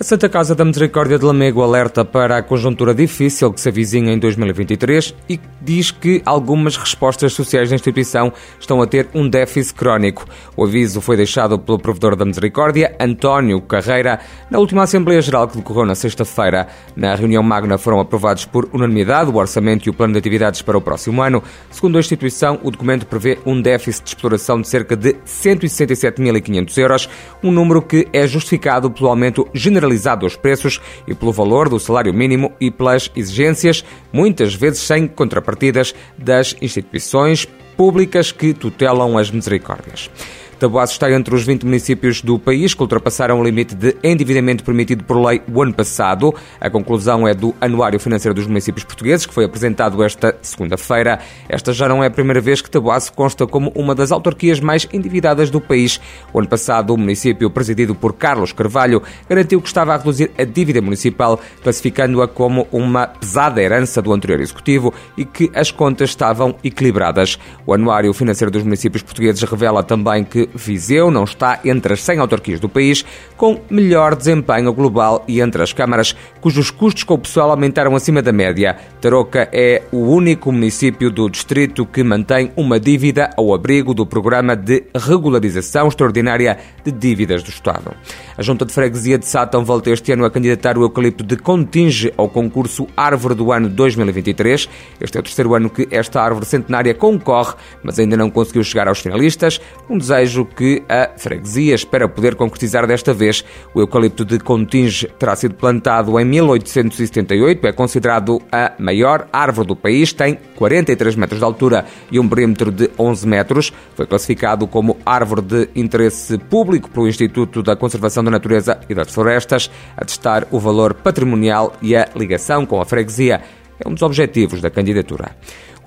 A Santa Casa da Misericórdia de Lamego alerta para a conjuntura difícil que se avizinha em 2023 e diz que algumas respostas sociais da instituição estão a ter um déficit crónico. O aviso foi deixado pelo provedor da Misericórdia, António Carreira, na última Assembleia Geral que decorreu na sexta-feira. Na reunião magna foram aprovados por unanimidade o orçamento e o plano de atividades para o próximo ano. Segundo a instituição, o documento prevê um déficit de exploração de cerca de 167.500 euros, um número que é justificado pelo aumento generalizado generalizado dos preços e pelo valor do salário mínimo e pelas exigências, muitas vezes sem contrapartidas, das instituições públicas que tutelam as misericórdias. Taboaço está entre os 20 municípios do país que ultrapassaram o limite de endividamento permitido por lei o ano passado. A conclusão é do Anuário Financeiro dos Municípios Portugueses, que foi apresentado esta segunda-feira. Esta já não é a primeira vez que Taboaço consta como uma das autarquias mais endividadas do país. O ano passado, o município, presidido por Carlos Carvalho, garantiu que estava a reduzir a dívida municipal, classificando-a como uma pesada herança do anterior executivo e que as contas estavam equilibradas. O Anuário Financeiro dos Municípios Portugueses revela também que Viseu não está entre as 100 autarquias do país com melhor desempenho global e entre as câmaras cujos custos com o pessoal aumentaram acima da média. Tarouca é o único município do distrito que mantém uma dívida ao abrigo do programa de regularização extraordinária de dívidas do Estado. A Junta de Freguesia de Sátão volta este ano a candidatar o eucalipto de Continge ao concurso Árvore do Ano 2023. Este é o terceiro ano que esta árvore centenária concorre, mas ainda não conseguiu chegar aos finalistas. Um desejo desejo que a freguesia espera poder concretizar desta vez. O eucalipto de Continge terá sido plantado em 1878, é considerado a maior árvore do país, tem 43 metros de altura e um perímetro de 11 metros. Foi classificado como árvore de interesse público pelo Instituto da Conservação da Natureza e das Florestas, a testar o valor patrimonial e a ligação com a freguesia. É um dos objetivos da candidatura.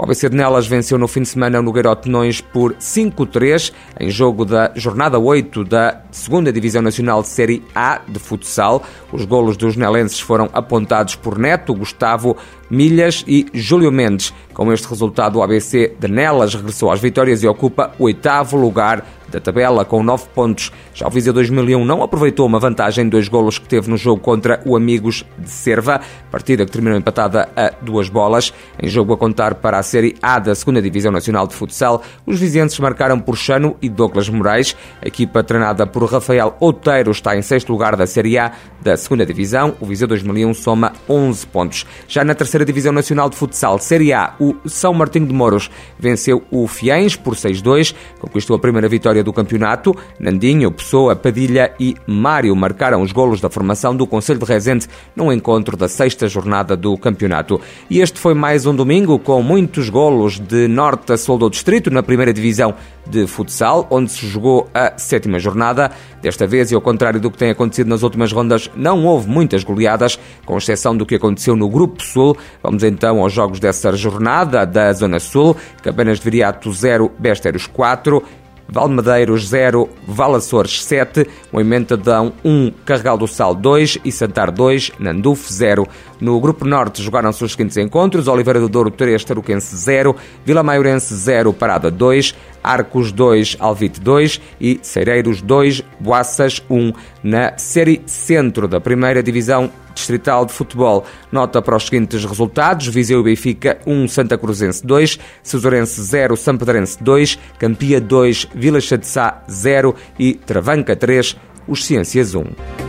O ABC de Nelas venceu no fim de semana no Garotenões por 5-3 em jogo da jornada 8 da 2 Divisão Nacional de Série A de futsal. Os golos dos nelenses foram apontados por Neto, Gustavo Milhas e Júlio Mendes. Com este resultado, o ABC de Nelas regressou às vitórias e ocupa o oitavo lugar da tabela com 9 pontos. Já o Viseu 2001 não aproveitou uma vantagem de dois golos que teve no jogo contra o Amigos de Serva, partida que terminou empatada a duas bolas. Em jogo a contar para a Série A da 2 Divisão Nacional de Futsal, os vizinhos marcaram por Chano e Douglas Moraes. A equipa treinada por Rafael Outeiro está em sexto lugar da Série A da 2 Divisão. O Viseu 2001 soma 11 pontos. Já na terceira Divisão Nacional de Futsal, Série A, o São Martinho de Moros venceu o Fiães por 6-2, conquistou a primeira vitória do campeonato. Nandinho, Pessoa, Padilha e Mário marcaram os golos da formação do Conselho de Rezende no encontro da sexta jornada do campeonato. E este foi mais um domingo com muitos golos de norte a sul do distrito na primeira divisão de futsal, onde se jogou a sétima jornada. Desta vez, e ao contrário do que tem acontecido nas últimas rondas, não houve muitas goleadas, com exceção do que aconteceu no Grupo Sul. Vamos então aos jogos dessa jornada da Zona Sul, que apenas Viriato 0, Besteros 4, Valmedeiros 0, Valaçores 7, Moimentadão 1, Carregal do Sal 2 e Santar 2, Nanduf 0. No Grupo Norte jogaram-se os seguintes encontros: Oliveira do Douro 3, Taruquense 0, Vila Maiorense 0, Parada 2, Arcos 2, Alvite 2 e Cereiros 2, Boaças 1. Na Série Centro da Primeira Divisão Distrital de Futebol. Nota para os seguintes resultados: Viseu e Benfica 1, Santa Cruzense 2, Cesurense 0, Sampedrense 2, Campia 2, Vila Chadessá 0 e Travanca 3, os Ciências 1.